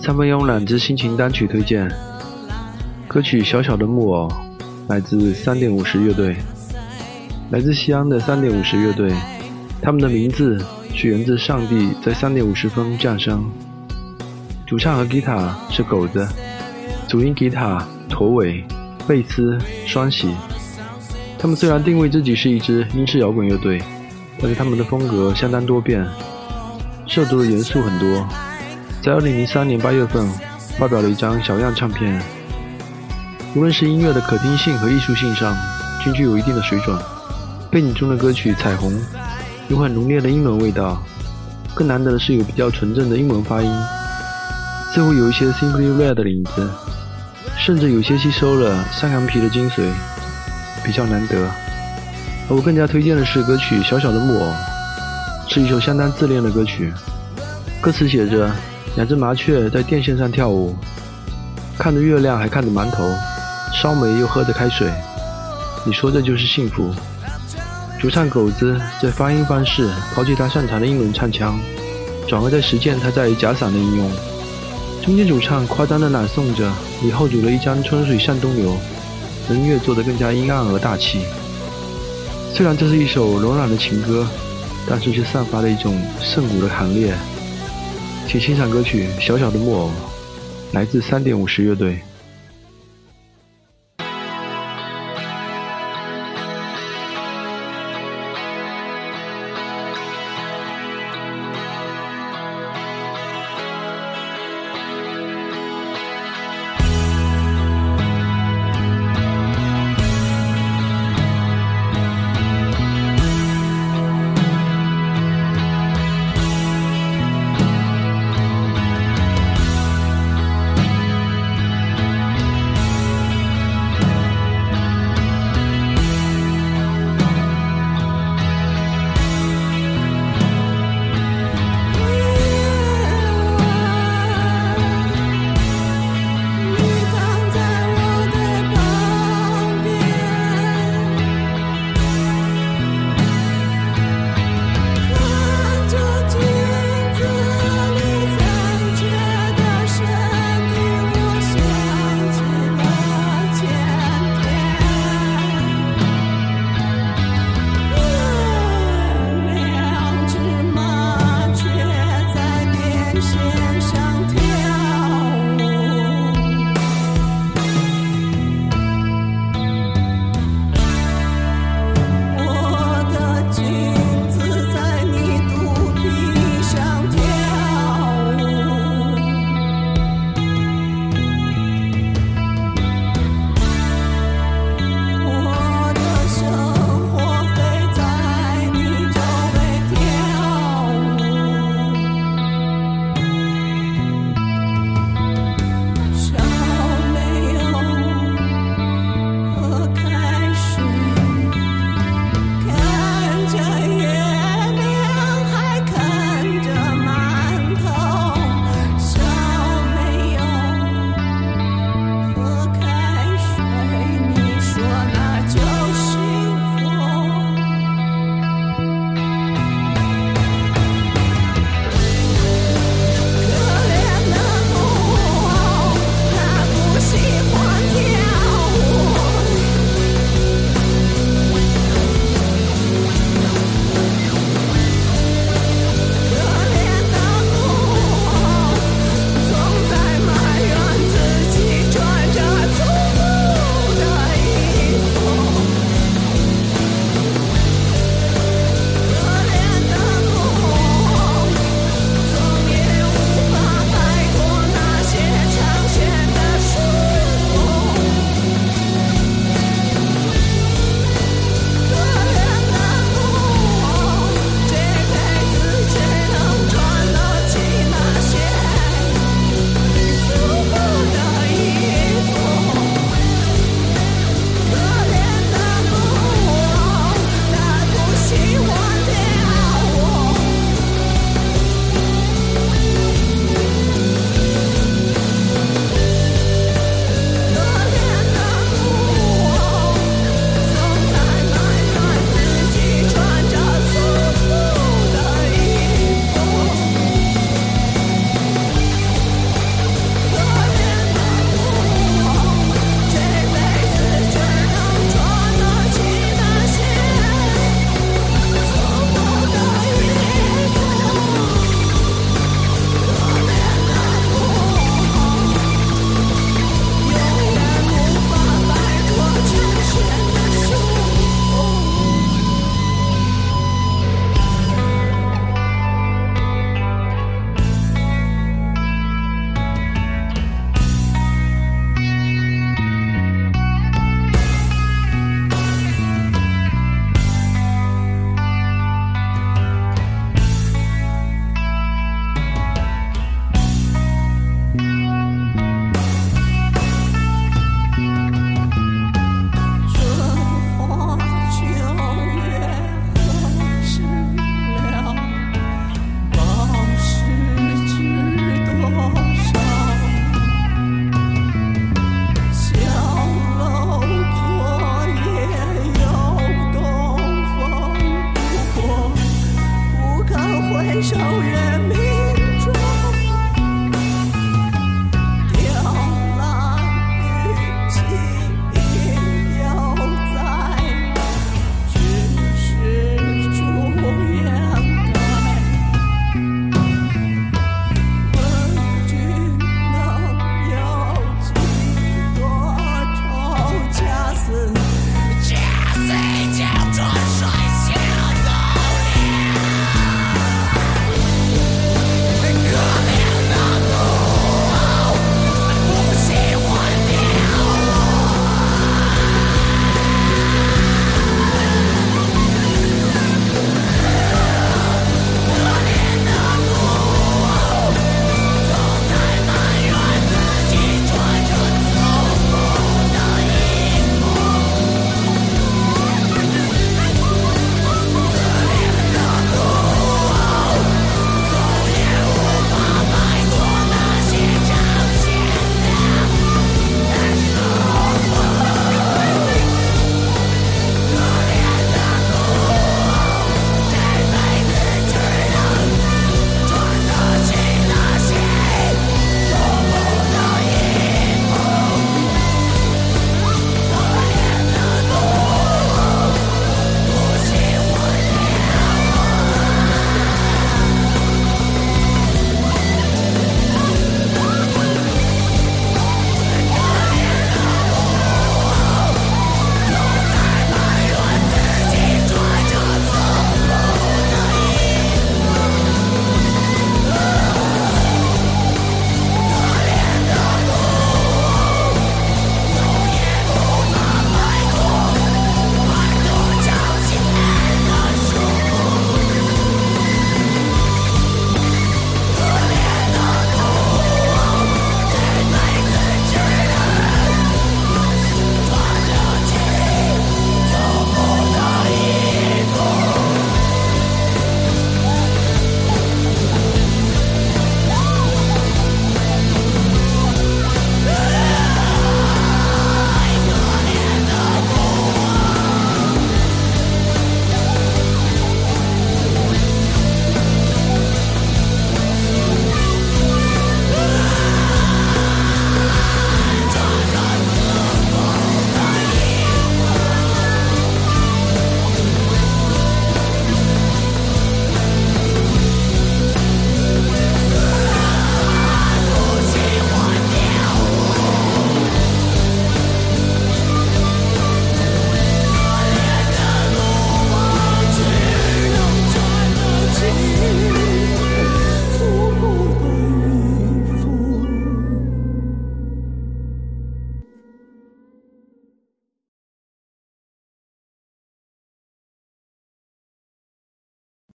三分慵懒之心情单曲推荐，歌曲《小小的木偶》来自三点五十乐队，来自西安的三点五十乐队，他们的名字是源自上帝在三点五十分降生。主唱和吉他是狗子，主音吉他驼尾，贝斯双喜。他们虽然定位自己是一支英式摇滚乐队，但是他们的风格相当多变，涉足的元素很多。在二零零三年八月份，发表了一张小样唱片。无论是音乐的可听性和艺术性上，均具有一定的水准。背景中的歌曲《彩虹》有很浓烈的英伦味道，更难得的是有比较纯正的英文发音，似乎有一些 Simply Red 的影子，甚至有些吸收了山羊皮的精髓，比较难得。而我更加推荐的是歌曲《小小的木偶》，是一首相当自恋的歌曲，歌词写着。两只麻雀在电线上跳舞，看着月亮还看着馒头，烧煤又喝着开水。你说这就是幸福？主唱狗子在发音方式抛弃他擅长的英伦唱腔，转而在实践他在假嗓的应用。中间主唱夸张地朗诵着，以后煮了一江春水向东流，音乐做得更加阴暗而大气。虽然这是一首柔软的情歌，但是却散发了一种圣骨的寒冽。请欣赏歌曲《小小的木偶》，来自三点五十乐队。